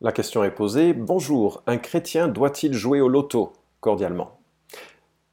La question est posée, bonjour, un chrétien doit-il jouer au loto Cordialement?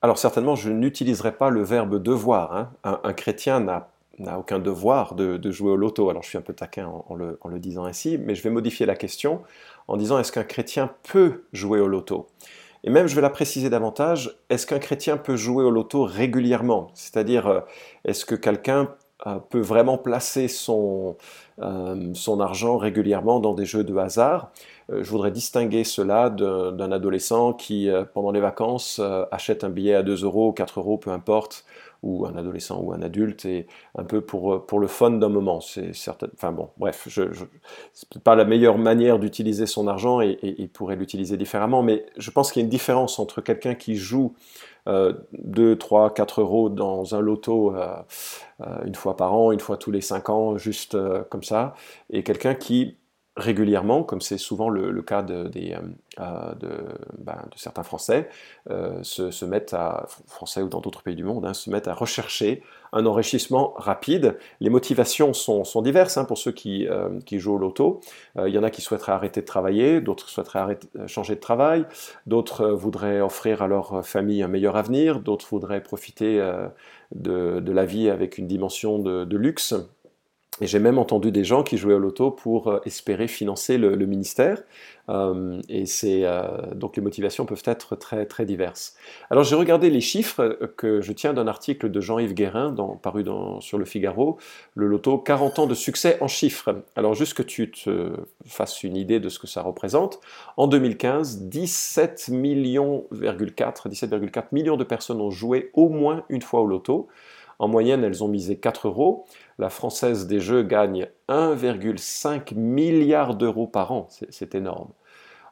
Alors certainement, je n'utiliserai pas le verbe devoir. Hein. Un, chrétien n'a aucun devoir de, jouer au loto. Alors je suis un peu taquin en, le, en, le, disant ainsi, mais je vais modifier la question en disant est-ce qu'un chrétien peut jouer au loto? Et même je vais la préciser davantage, est-ce qu'un chrétien peut jouer au loto régulièrement? C'est-à-dire, euh, est-ce que quelqu'un peut vraiment placer son, euh, son argent régulièrement dans des jeux de hasard. Euh, je voudrais distinguer cela d'un adolescent qui, pendant les vacances, achète un billet à 2 euros, 4 euros, peu importe, ou un adolescent ou un adulte, et un peu pour, pour le fun d'un moment. Certain... Enfin bon, bref, je, je... c'est pas la meilleure manière d'utiliser son argent et, il pourrait l'utiliser différemment, mais je pense qu'il y a une différence entre quelqu'un qui joue 2, 3, 4 euros dans un loto euh, euh, une fois par an, une fois tous les 5 ans, juste euh, comme ça, et quelqu'un qui régulièrement, comme c'est souvent le, cas de, des, euh, ben, de, certains Français, euh, se, mettent à, Français ou dans d'autres pays du monde, hein, se mettent à rechercher un enrichissement rapide. Les motivations sont, diverses hein, pour ceux qui, euh, jouent au loto. Il y en a qui souhaiteraient arrêter de travailler, d'autres souhaiteraient changer de travail, d'autres voudraient offrir à leur famille un meilleur avenir, d'autres voudraient profiter de, la vie avec une dimension de luxe. Et j'ai même entendu des gens qui jouaient au loto pour euh, espérer financer le, ministère. Euh, et c'est euh, donc les motivations peuvent être très très diverses. Alors j'ai regardé les chiffres que je tiens d'un article de Jean-Yves Guérin paru sur le Figaro, le loto 40 ans de succès en chiffres. Alors juste que tu te fasses une idée de ce que ça représente. En 2015, 17 millions 17,4 millions de personnes ont joué au moins une fois au loto. En moyenne, elles ont misé 4 euros. La Française des Jeux gagne 1,5 milliard d'euros par an. C'est énorme.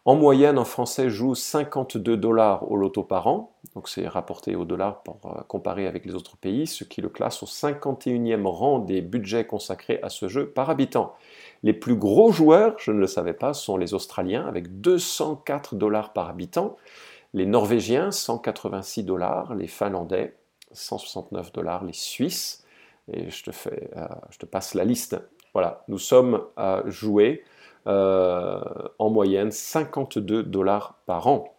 En moyenne, un Français joue 52 dollars au loto par an, donc c'est rapporté au dollar pour euh, comparer avec les autres pays, ce qui le classe au 51e rang des budgets consacrés à ce jeu par habitant. Les plus gros joueurs, je ne le savais pas, sont les Australiens avec 204 dollars par habitant, les Norvégiens 186 dollars, les Finlandais 169 dollars, les Suisses, et je te, fais, euh, je te passe la liste. Voilà, nous sommes à jouer euh, en moyenne 52 dollars par an.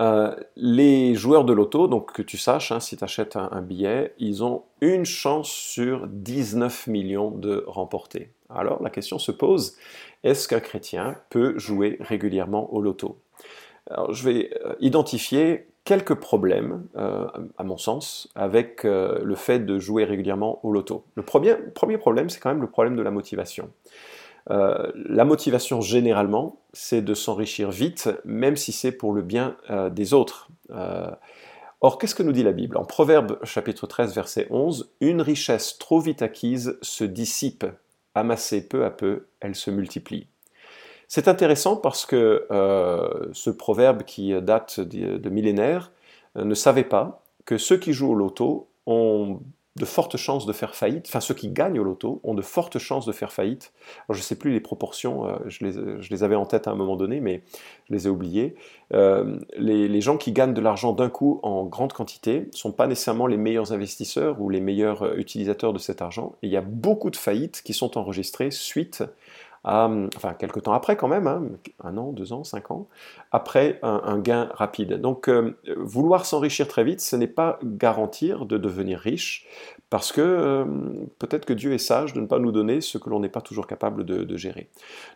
Euh, les joueurs de loto, donc que tu saches, hein, si tu achètes un, billet, ils ont une chance sur 19 millions de remporter. Alors la question se pose, est-ce qu'un chrétien peut jouer régulièrement au loto? Alors, Je vais identifier quelques problèmes, euh, à mon sens, avec euh, le fait de jouer régulièrement au loto. Le premier, problème, c'est quand même le problème de la motivation. Euh, la motivation, généralement, c'est de s'enrichir vite, même si c'est pour le bien des autres. or, qu'est-ce que nous dit la Bible? En Proverbe chapitre 13, verset 11, Une richesse trop vite acquise se dissipe, amassée peu à peu, elle se multiplie. C'est intéressant parce que euh, ce proverbe qui date de, millénaires euh, ne savait pas que ceux qui jouent au loto ont de fortes chances de faire faillite, enfin ceux qui gagnent au loto ont de fortes chances de faire faillite. je ne sais plus les proportions, euh, je, les, avais en tête à un moment donné, mais je les ai oubliées. les, les, gens qui gagnent de l'argent d'un coup en grande quantité ne sont pas nécessairement les meilleurs investisseurs ou les meilleurs utilisateurs de cet argent. Et il y a beaucoup de faillites qui sont enregistrées suite enfin quelques temps après quand même, hein, un an, deux ans, cinq ans, après un, gain rapide. Donc euh, vouloir s'enrichir très vite, ce n'est pas garantir de devenir riche, parce que euh, peut-être que Dieu est sage de ne pas nous donner ce que l'on n'est pas toujours capable de, gérer.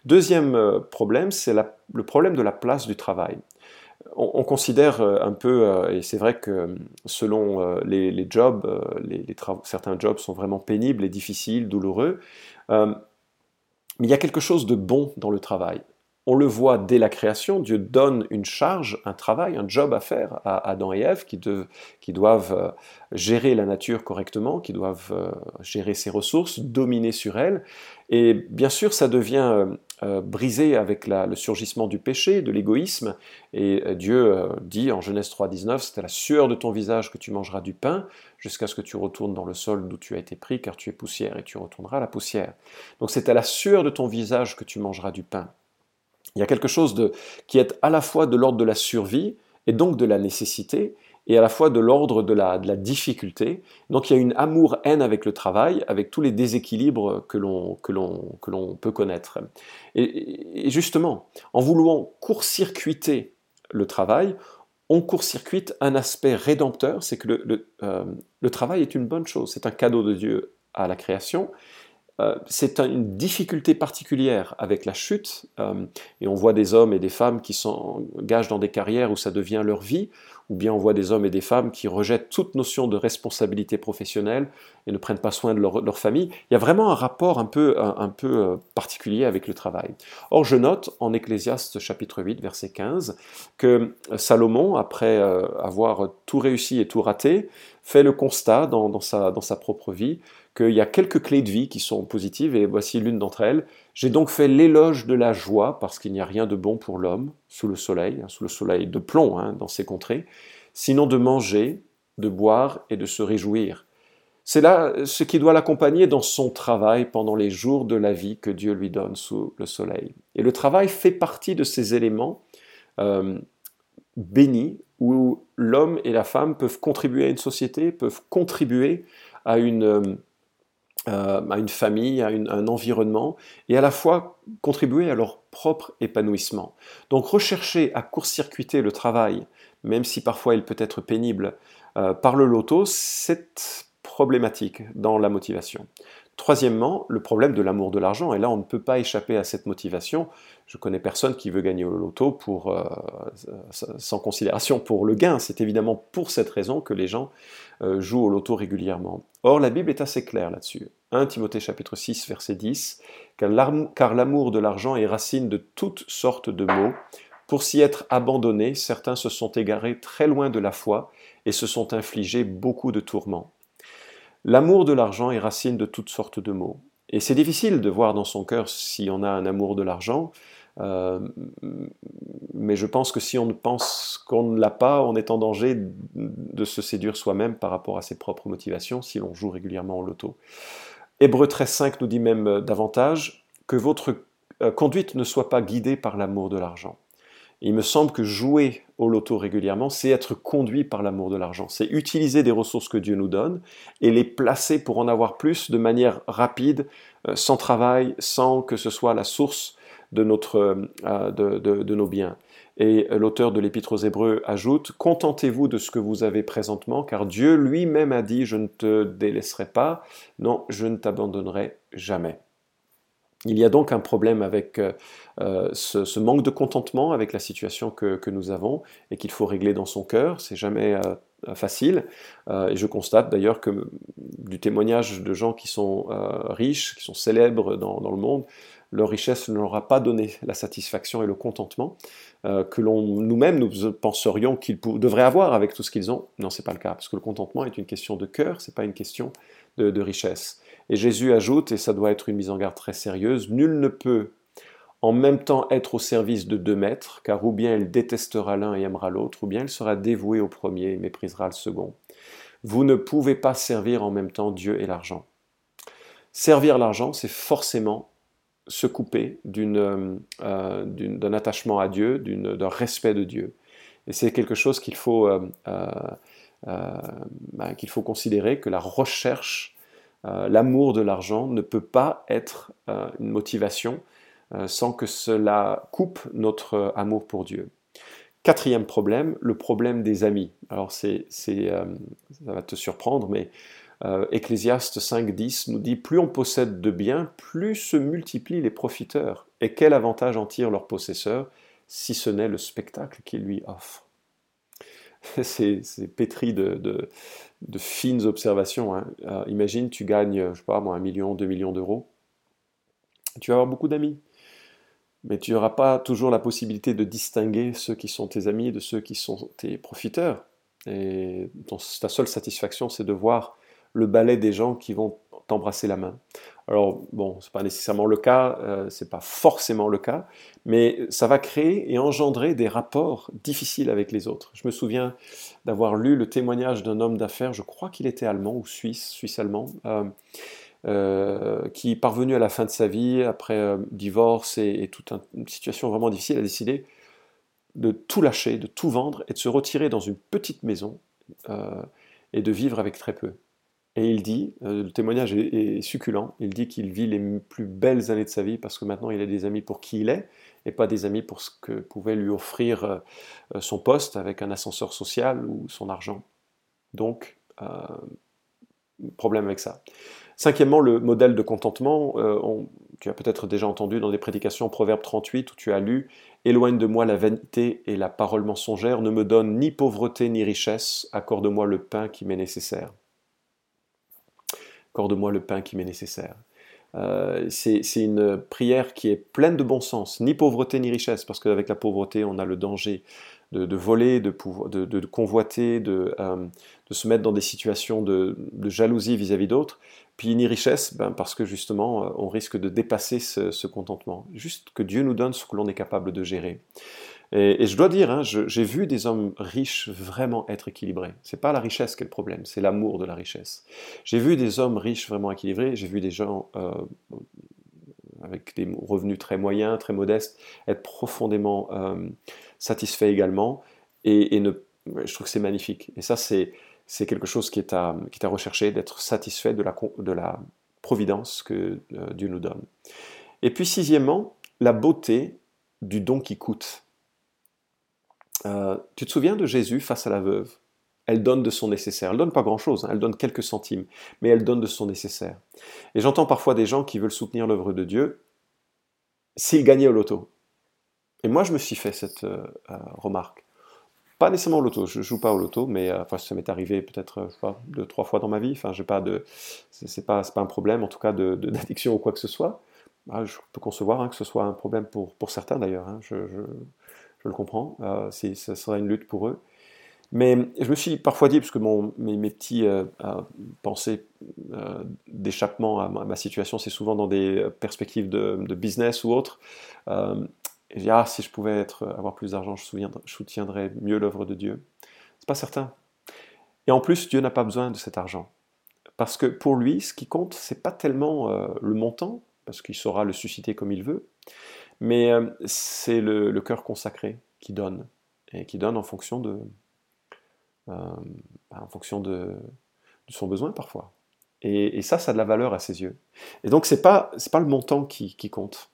Deuxième euh, problème, c'est le problème de la place du travail. On, considère un peu, et c'est vrai que selon les, jobs, les, certains jobs sont vraiment pénibles et difficiles, douloureux, mais il y a quelque chose de bon dans le travail. On le voit dès la création, Dieu donne une charge, un travail, un job à faire à Adam et Ève qui, doivent euh, gérer la nature correctement, qui doivent euh, gérer ses ressources, dominer sur elle. Et bien sûr, ça devient euh, brisé avec le surgissement du péché, de l'égoïsme. Et Dieu dit en Genèse 3.19, c'est à la sueur de ton visage que tu mangeras du pain, jusqu'à ce que tu retournes dans le sol d'où tu as été pris, car tu es poussière, et tu retourneras à la poussière. Donc c'est à la sueur de ton visage que tu mangeras du pain. Il y a quelque chose de, qui est à la fois de l'ordre de la survie et donc de la nécessité, et à la fois de l'ordre de la, difficulté. Donc il y a une amour-haine avec le travail, avec tous les déséquilibres que l'on, peut connaître. Et, justement, en voulant court-circuiter le travail, on court-circuite un aspect rédempteur, c'est que le, euh, le travail est une bonne chose, c'est un cadeau de Dieu à la création, euh, c'est une difficulté particulière avec la chute, euh, et on voit des hommes et des femmes qui s'engagent dans des carrières où ça devient leur vie, ou bien on voit des hommes et des femmes qui rejettent toute notion de responsabilité professionnelle et ne prennent pas soin de leur, famille. Il y a vraiment un rapport un peu, euh, particulier avec le travail. Or, je note en Ecclésiaste chapitre 8, verset 15, que Salomon, après avoir tout réussi et tout raté, fait le constat dans sa propre vie qu'il y a quelques clés de vie qui sont positives, et voici l'une d'entre elles. J'ai donc fait l'éloge de la joie, parce qu'il n'y a rien de bon pour l'homme sous le soleil, hein, sous le soleil de plomb hein, dans ces contrées, sinon de manger, de boire et de se réjouir. C'est là ce qui doit l'accompagner dans son travail pendant les jours de la vie que Dieu lui donne sous le soleil. Et le travail fait partie de ces éléments euh, bénis où l'homme et la femme peuvent contribuer à une société, peuvent contribuer à une, euh, à une famille, à un environnement, et à la fois contribuer à leur propre épanouissement. Donc rechercher à court-circuiter le travail, même si parfois il peut être pénible, euh, par le loto, c'est problématique dans la motivation. Troisièmement, le problème de l'amour de l'argent. Et là, on ne peut pas échapper à cette motivation. Je connais personne qui veut gagner au loto euh, sans considération pour le gain. C'est évidemment pour cette raison que les gens jouent au loto régulièrement. Or, la Bible est assez claire là-dessus. 1 Timothée chapitre 6, verset 10, car l'amour de l'argent est racine de toutes sortes de maux. Pour s'y être abandonnés, certains se sont égarés très loin de la foi et se sont infligés beaucoup de tourments. L'amour de l'argent est racine de toutes sortes de maux. Et c'est difficile de voir dans son cœur si on a un amour de l'argent, euh, mais je pense que si on pense qu'on ne l'a pas, on est en danger de se séduire soi-même par rapport à ses propres motivations si l'on joue régulièrement au loto. Hébreu 13.5 nous dit même euh, davantage que votre euh, conduite ne soit pas guidée par l'amour de l'argent il me semble que jouer au loto régulièrement, c'est être conduit par l'amour de l'argent. C'est utiliser des ressources que Dieu nous donne et les placer pour en avoir plus de manière rapide, sans travail, sans que ce soit la source de, notre, euh, de, nos biens. Et l'auteur de l'Épître aux Hébreux ajoute Contentez-vous de ce que vous avez présentement, car Dieu lui-même a dit Je ne te délaisserai pas, non, je ne t'abandonnerai jamais. Il y a donc un problème avec euh, euh, ce, manque de contentement avec la situation que, nous avons et qu'il faut régler dans son cœur. C'est jamais facile. et je constate d'ailleurs que du témoignage de gens qui sont riches, qui sont célèbres dans, le monde, leur richesse ne leur a pas donné la satisfaction et le contentement que l'on nous-mêmes nous penserions qu'ils devraient avoir avec tout ce qu'ils ont. Non, c'est pas le cas, parce que le contentement est une question de cœur, c'est pas une question de richesse. Et Jésus ajoute, et ça doit être une mise en garde très sérieuse, Nul ne peut en même temps être au service de deux maîtres, car ou bien il détestera l'un et aimera l'autre, ou bien il sera dévoué au premier et méprisera le second. Vous ne pouvez pas servir en même temps Dieu et l'argent. Servir l'argent, c'est forcément se couper euh, d'un attachement à Dieu, d'un respect de Dieu. Et c'est quelque chose qu'il faut, euh, euh, ben, qu'il faut considérer, que la recherche euh, l'amour de l'argent ne peut pas être euh, une motivation euh, sans que cela coupe notre amour pour Dieu. Quatrième problème, le problème des amis. Alors c'est, ça va te surprendre, mais Ecclésiaste 5.10 nous dit plus on possède de biens, plus se multiplient les profiteurs. Et quel avantage en tirent leurs possesseurs, si ce n'est le spectacle qu'ils lui offrent? C'est, pétri de, de fines observations. Hein. Euh, imagine, tu gagnes, je sais pas moi, un million, deux millions d'euros. Tu vas avoir beaucoup d'amis. Mais tu n'auras pas toujours la possibilité de distinguer ceux qui sont tes amis de ceux qui sont tes profiteurs. Et ta seule satisfaction, c'est de voir le balai des gens qui vont t'embrasser la main. Alors, bon, ce n'est pas nécessairement le cas, euh, ce n'est pas forcément le cas, mais ça va créer et engendrer des rapports difficiles avec les autres. Je me souviens d'avoir lu le témoignage d'un homme d'affaires, je crois qu'il était allemand ou suisse, suisse-allemand, euh, euh, qui, parvenu à la fin de sa vie, après divorce et, et toute une situation vraiment difficile, a décidé de tout lâcher, de tout vendre et de se retirer dans une petite maison et de vivre avec très peu. Et il dit, le témoignage est, succulent, il dit qu'il vit les plus belles années de sa vie parce que maintenant il a des amis pour qui il est et pas des amis pour ce que pouvait lui offrir son poste avec un ascenseur social ou son argent. Donc, problème avec ça. Cinquièmement, le modèle de contentement. Euh, tu as peut-être déjà entendu dans des prédications Proverbe 38 où tu as lu Éloigne de moi la vanité et la parole mensongère, ne me donne ni pauvreté ni richesse, accorde-moi le pain qui m'est nécessaire. Accorde-moi le pain qui m'est nécessaire. Euh, c'est une prière qui est pleine de bon sens, ni pauvreté ni richesse, parce qu'avec la pauvreté, on a le danger de, voler, de, de, convoiter, euh, de, se mettre dans des situations de, jalousie vis-à-vis d'autres. Puis ni richesse, ben, parce que justement, euh, on risque de dépasser ce, contentement. Juste que Dieu nous donne ce que l'on est capable de gérer. Et, je dois dire, hein, j'ai vu des hommes riches vraiment être équilibrés. C'est pas la richesse qui est le problème, c'est l'amour de la richesse. J'ai vu des hommes riches vraiment équilibrés. J'ai vu des gens euh, avec des revenus très moyens, très modestes, être profondément satisfait également. Et, je trouve que c'est magnifique. Et ça, c'est, quelque chose qui est à, rechercher, d'être satisfait de la, de la providence que euh, Dieu nous donne. Et puis, sixièmement, la beauté du don qui coûte. Euh, tu te souviens de Jésus face à la veuve? Elle donne de son nécessaire. Elle donne pas grand-chose, hein. elle donne quelques centimes, mais elle donne de son nécessaire. Et j'entends parfois des gens qui veulent soutenir l'œuvre de Dieu s'ils gagnaient au loto. Et moi, je me suis fait cette euh, euh, remarque. Pas nécessairement au loto, je joue pas au loto, mais ça m'est arrivé peut-être deux, trois fois dans ma vie. Enfin, j'ai pas de, c'est pas, un problème, en tout cas, d'addiction ou quoi que ce soit. Ah, je peux concevoir hein, que ce soit un problème pour, pour certains d'ailleurs. Hein. Je, le comprends. Euh, ce sera une lutte pour eux. Mais je me suis parfois dit, parce que mes, petits pensées d'échappement à, ma situation, c'est souvent dans des perspectives de, business ou autres. Et je dis, ah, si je pouvais avoir plus d'argent, je, soutiendrais mieux l'œuvre de Dieu. C'est pas certain. Et en plus, Dieu n'a pas besoin de cet argent. Parce que pour lui, ce qui compte, c'est pas tellement euh, le montant, parce qu'il saura le susciter comme il veut, mais euh, c'est le, cœur consacré qui donne, et qui donne en fonction de, euh, en fonction de, son besoin parfois. Et, ça, ça a de la valeur à ses yeux. Et donc, c'est pas, c'est pas le montant qui, compte.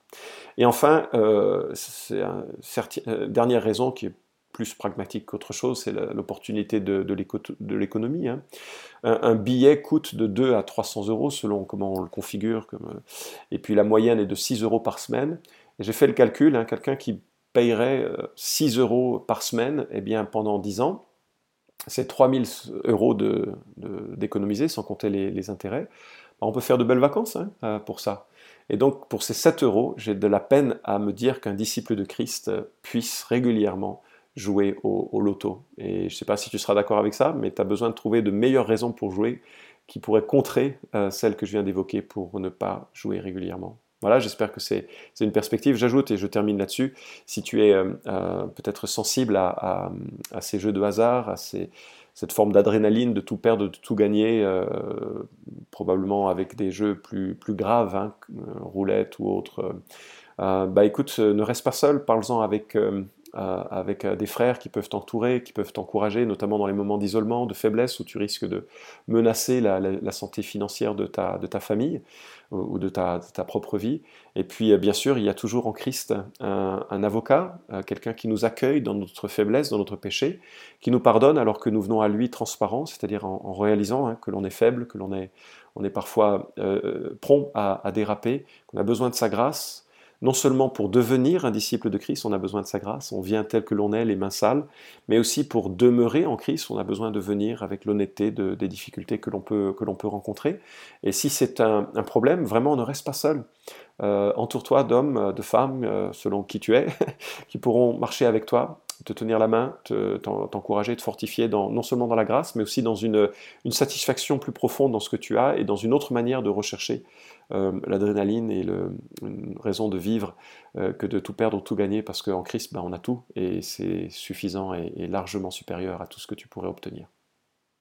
Et enfin, euh, dernière raison qui est plus pragmatique qu'autre chose, c'est l'opportunité de, de l'économie. Hein. Un, billet coûte de 2 à 300 euros selon comment on le configure. Et puis la moyenne est de 6 euros par semaine. J'ai fait le calcul, hein, quelqu'un qui payerait 6 euros par semaine, eh bien pendant 10 ans, c'est 3000 euros d'économiser sans compter les, intérêts. on peut faire de belles vacances hein, pour ça. Et donc, pour ces 7 euros, j'ai de la peine à me dire qu'un disciple de Christ puisse régulièrement jouer au, loto. Et je ne sais pas si tu seras d'accord avec ça, mais tu as besoin de trouver de meilleures raisons pour jouer qui pourraient contrer euh, celles que je viens d'évoquer pour ne pas jouer régulièrement. Voilà, j'espère que c'est une perspective. J'ajoute, et je termine là-dessus, si tu es euh, euh, peut-être sensible à, ces jeux de hasard, à ces, cette forme d'adrénaline, de tout perdre, de tout gagner, euh, probablement avec des jeux plus, plus graves, hein, roulette ou autre. Bah écoute, ne reste pas seul, parle-en avec, avec des frères qui peuvent t'entourer, qui peuvent t'encourager, notamment dans les moments d'isolement, de faiblesse, où tu risques de menacer la, santé financière de ta, famille ou de ta, propre vie. Et puis, bien sûr, il y a toujours en Christ un, avocat, quelqu'un qui nous accueille dans notre faiblesse, dans notre péché, qui nous pardonne alors que nous venons à lui transparent, c'est-à-dire en, réalisant hein, que l'on est faible, que l'on est, parfois euh, prompt à, déraper, qu'on a besoin de sa grâce, non seulement pour devenir un disciple de Christ, on a besoin de sa grâce, on vient tel que l'on est, les mains sales, mais aussi pour demeurer en Christ, on a besoin de venir avec l'honnêteté des difficultés que l'on peut, rencontrer. Et si c'est un, problème, vraiment, on ne reste pas seul. Euh, entoure-toi d'hommes, de femmes, euh, selon qui tu es, qui pourront marcher avec toi, te tenir la main, t'encourager, te, fortifier non seulement dans la grâce, mais aussi dans une, satisfaction plus profonde dans ce que tu as et dans une autre manière de rechercher euh, l'adrénaline et une raison de vivre euh, que de tout perdre ou tout gagner, parce qu'en Christ, ben, on a tout et c'est suffisant et largement supérieur à tout ce que tu pourrais obtenir.